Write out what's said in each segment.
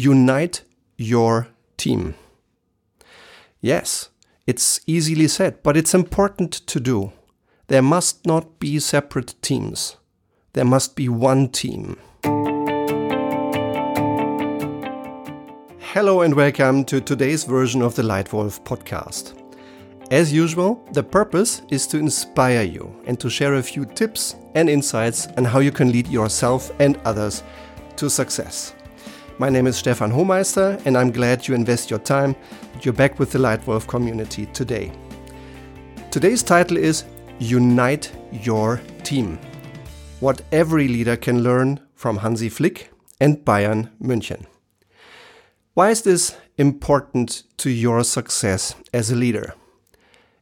unite your team. Yes, it's easily said, but it's important to do. There must not be separate teams. There must be one team. Hello and welcome to today's version of the Lightwolf podcast. As usual, the purpose is to inspire you and to share a few tips and insights on how you can lead yourself and others to success. My name is Stefan Hohmeister, and I'm glad you invest your time. You're back with the Lightwolf community today. Today's title is Unite Your Team. What every leader can learn from Hansi Flick and Bayern München. Why is this important to your success as a leader?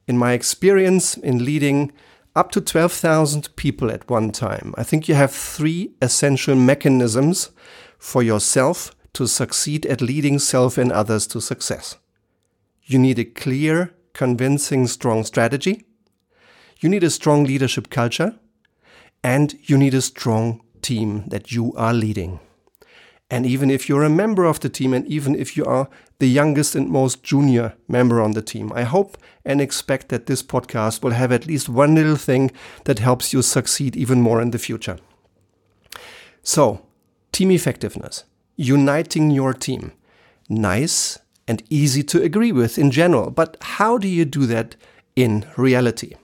in my experience in leading up to 12,000 people at one time, I think you have three essential mechanisms for yourself to succeed at leading self and others to success. You need a clear, convincing, strong strategy. You need a strong leadership culture. And you need a strong team that you are leading. And even if you're a member of the team, and even if you are the youngest and most junior member on the team, I hope and expect that this podcast will have at least one little thing that helps you succeed even more in the future. So, team effectiveness, uniting your team. Nice and easy to agree with in general, but how do you do that in reality?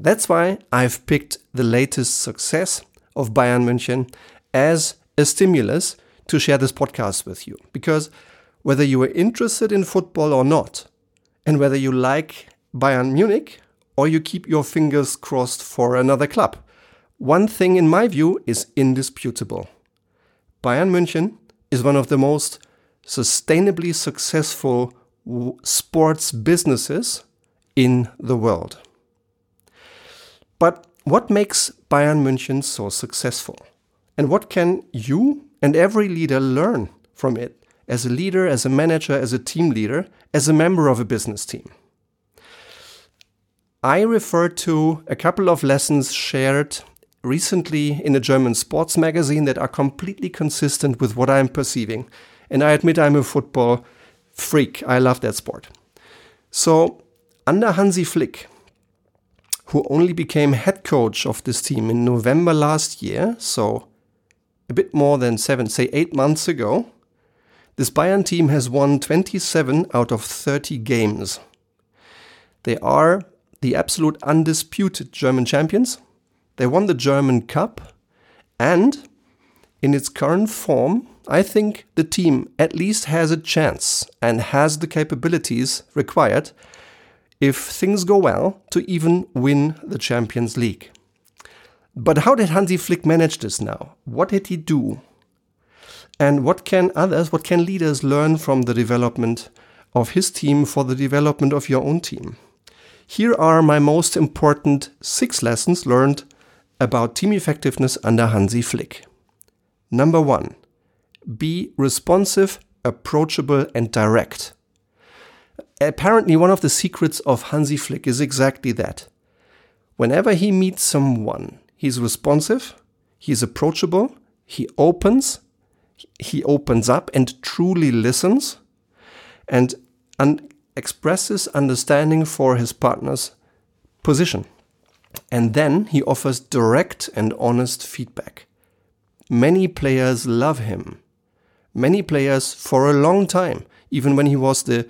That's why I've picked the latest success of Bayern München as a stimulus to share this podcast with you. Because whether you are interested in football or not, and whether you like Bayern Munich or you keep your fingers crossed for another club, one thing in my view is indisputable. Bayern München is one of the most sustainably successful sports businesses in the world. But what makes Bayern München so successful? And what can you and every leader learn from it as a leader, as a manager, as a team leader, as a member of a business team? I refer to a couple of lessons shared recently in a German sports magazine that are completely consistent with what I'm perceiving. And I admit I'm a football freak. I love that sport. So, under Hansi Flick, who only became head coach of this team in November last year, so a bit more than seven, say eight months ago, this Bayern team has won 27 out of 30 games. They are the absolute undisputed German champions. They won the German Cup. And in its current form, I think the team at least has a chance and has the capabilities required, if things go well, to even win the Champions League. But how did Hansi Flick manage this now? What did he do? And what can others, what can leaders learn from the development of his team for the development of your own team? Here are my most important six lessons learned about team effectiveness under Hansi Flick. Number one, be responsive, approachable, and direct. Apparently, one of the secrets of Hansi Flick is exactly that. Whenever he meets someone, He's responsive, he's approachable, he opens, he opens up and truly listens and un- expresses understanding for his partner's position. And then he offers direct and honest feedback. Many players love him. Many players for a long time, even when he was the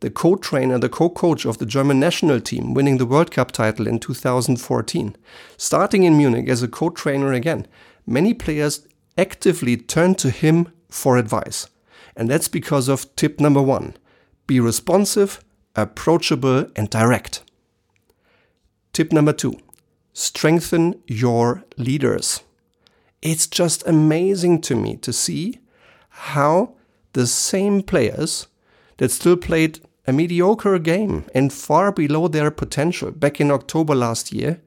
the co-trainer, the co-coach of the German national team, winning the World Cup title in 2014. Starting in Munich as a co-trainer again, many players actively turn to him for advice. And that's because of tip number one be responsive, approachable, and direct. Tip number two strengthen your leaders. It's just amazing to me to see how the same players that still played a mediocre game and far below their potential back in October last year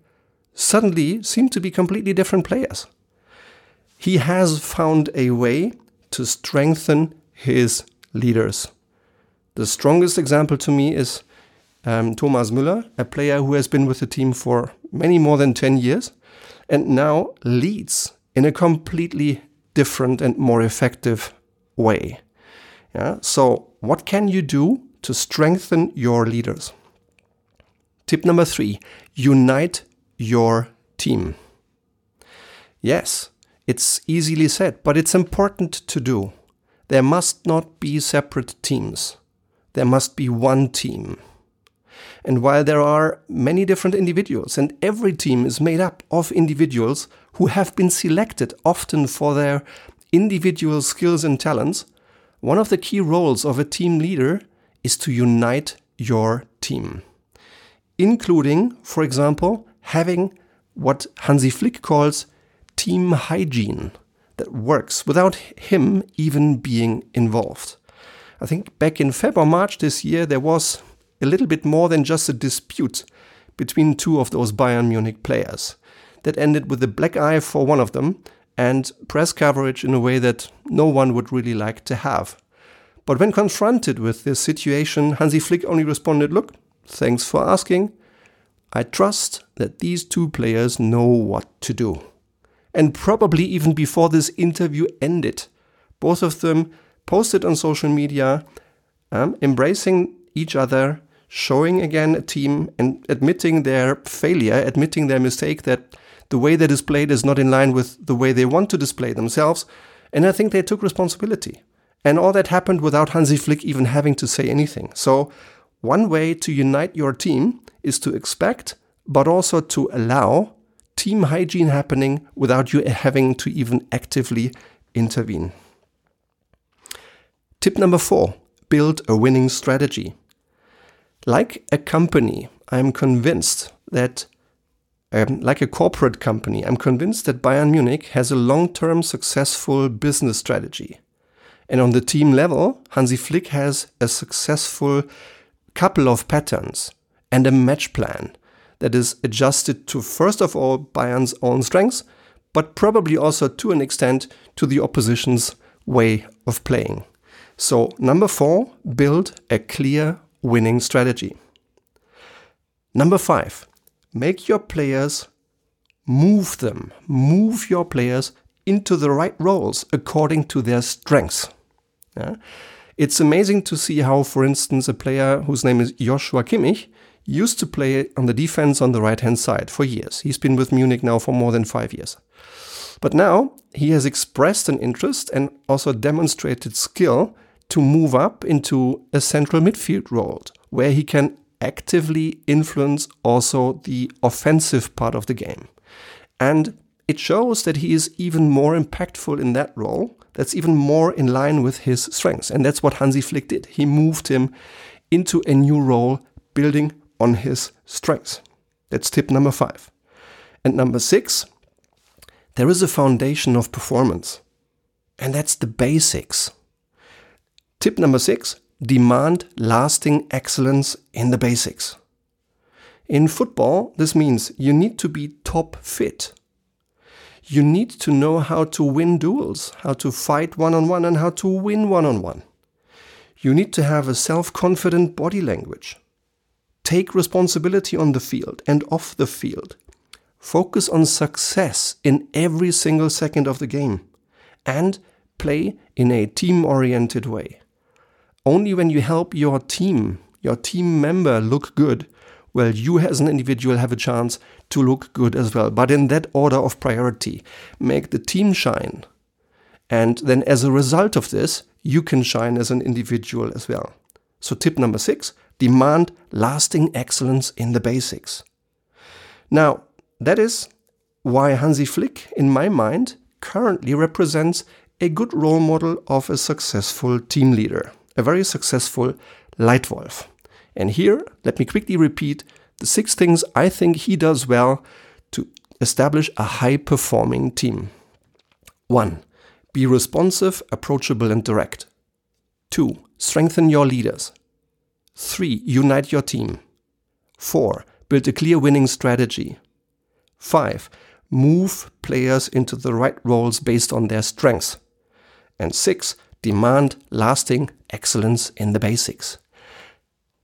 suddenly seem to be completely different players. He has found a way to strengthen his leaders. The strongest example to me is um, Thomas Müller, a player who has been with the team for many more than 10 years and now leads in a completely different and more effective way. Yeah? So, what can you do to strengthen your leaders? Tip number three unite your team. Yes, it's easily said, but it's important to do. There must not be separate teams. There must be one team. And while there are many different individuals, and every team is made up of individuals who have been selected often for their individual skills and talents, one of the key roles of a team leader is to unite your team, including, for example, having what Hansi Flick calls team hygiene that works without him even being involved. I think back in February or March this year, there was a little bit more than just a dispute between two of those Bayern Munich players that ended with a black eye for one of them and press coverage in a way that no one would really like to have. But when confronted with this situation, Hansi Flick only responded, Look, thanks for asking. I trust that these two players know what to do. And probably even before this interview ended, both of them posted on social media, um, embracing each other, showing again a team and admitting their failure, admitting their mistake that the way they displayed is not in line with the way they want to display themselves. And I think they took responsibility. And all that happened without Hansi Flick even having to say anything. So, one way to unite your team is to expect, but also to allow team hygiene happening without you having to even actively intervene. Tip number four build a winning strategy. Like a company, I'm convinced that, um, like a corporate company, I'm convinced that Bayern Munich has a long term successful business strategy. And on the team level, Hansi Flick has a successful couple of patterns and a match plan that is adjusted to, first of all, Bayern's own strengths, but probably also to an extent to the opposition's way of playing. So, number four, build a clear winning strategy. Number five, make your players move them, move your players into the right roles according to their strengths. Yeah? It's amazing to see how, for instance, a player whose name is Joshua Kimmich used to play on the defense on the right hand side for years. He's been with Munich now for more than five years. But now he has expressed an interest and also demonstrated skill to move up into a central midfield role where he can actively influence also the offensive part of the game. And it shows that he is even more impactful in that role. That's even more in line with his strengths. And that's what Hansi Flick did. He moved him into a new role, building on his strengths. That's tip number five. And number six, there is a foundation of performance. And that's the basics. Tip number six demand lasting excellence in the basics. In football, this means you need to be top fit. You need to know how to win duels, how to fight one on one, and how to win one on one. You need to have a self confident body language. Take responsibility on the field and off the field. Focus on success in every single second of the game. And play in a team oriented way. Only when you help your team, your team member look good, will you as an individual have a chance to look good as well. But in that order of priority, make the team shine. And then as a result of this, you can shine as an individual as well. So, tip number six demand lasting excellence in the basics. Now, that is why Hansi Flick, in my mind, currently represents a good role model of a successful team leader, a very successful Leitwolf. And here, let me quickly repeat the six things I think he does well to establish a high performing team. 1. Be responsive, approachable, and direct. 2. Strengthen your leaders. 3. Unite your team. 4. Build a clear winning strategy. 5. Move players into the right roles based on their strengths. And 6. Demand lasting excellence in the basics.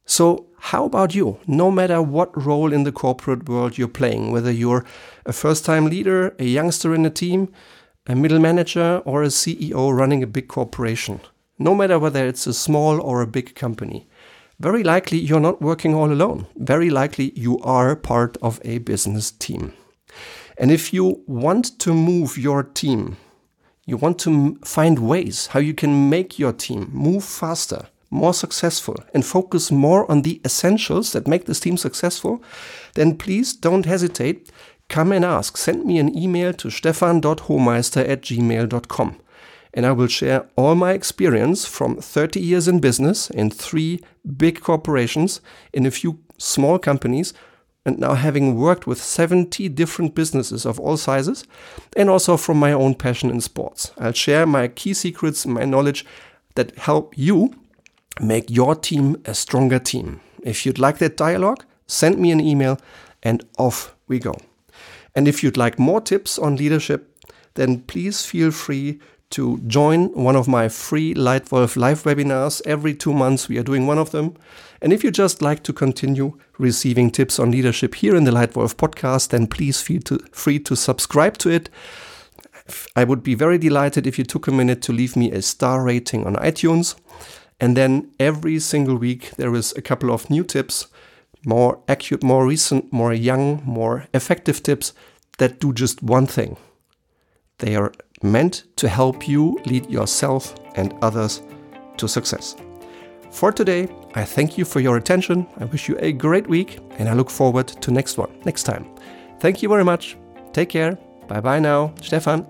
So, how about you? No matter what role in the corporate world you're playing, whether you're a first time leader, a youngster in a team, a middle manager, or a CEO running a big corporation, no matter whether it's a small or a big company, very likely you're not working all alone. Very likely you are part of a business team. And if you want to move your team, you want to find ways how you can make your team move faster, more successful, and focus more on the essentials that make this team successful, then please don't hesitate. Come and ask. Send me an email to stefan.homeister at gmail.com and I will share all my experience from 30 years in business in three big corporations, in a few small companies, and now having worked with 70 different businesses of all sizes, and also from my own passion in sports. I'll share my key secrets, my knowledge that help you make your team a stronger team. If you'd like that dialogue, send me an email and off we go. And if you'd like more tips on leadership, then please feel free to join one of my free Lightwolf live webinars. Every two months, we are doing one of them. And if you just like to continue receiving tips on leadership here in the Lightwolf podcast, then please feel to, free to subscribe to it. I would be very delighted if you took a minute to leave me a star rating on iTunes. And then every single week, there is a couple of new tips, more accurate, more recent, more young, more effective tips that do just one thing. They are meant to help you lead yourself and others to success. For today, I thank you for your attention. I wish you a great week and I look forward to next one next time. Thank you very much. Take care. Bye bye now. Stefan.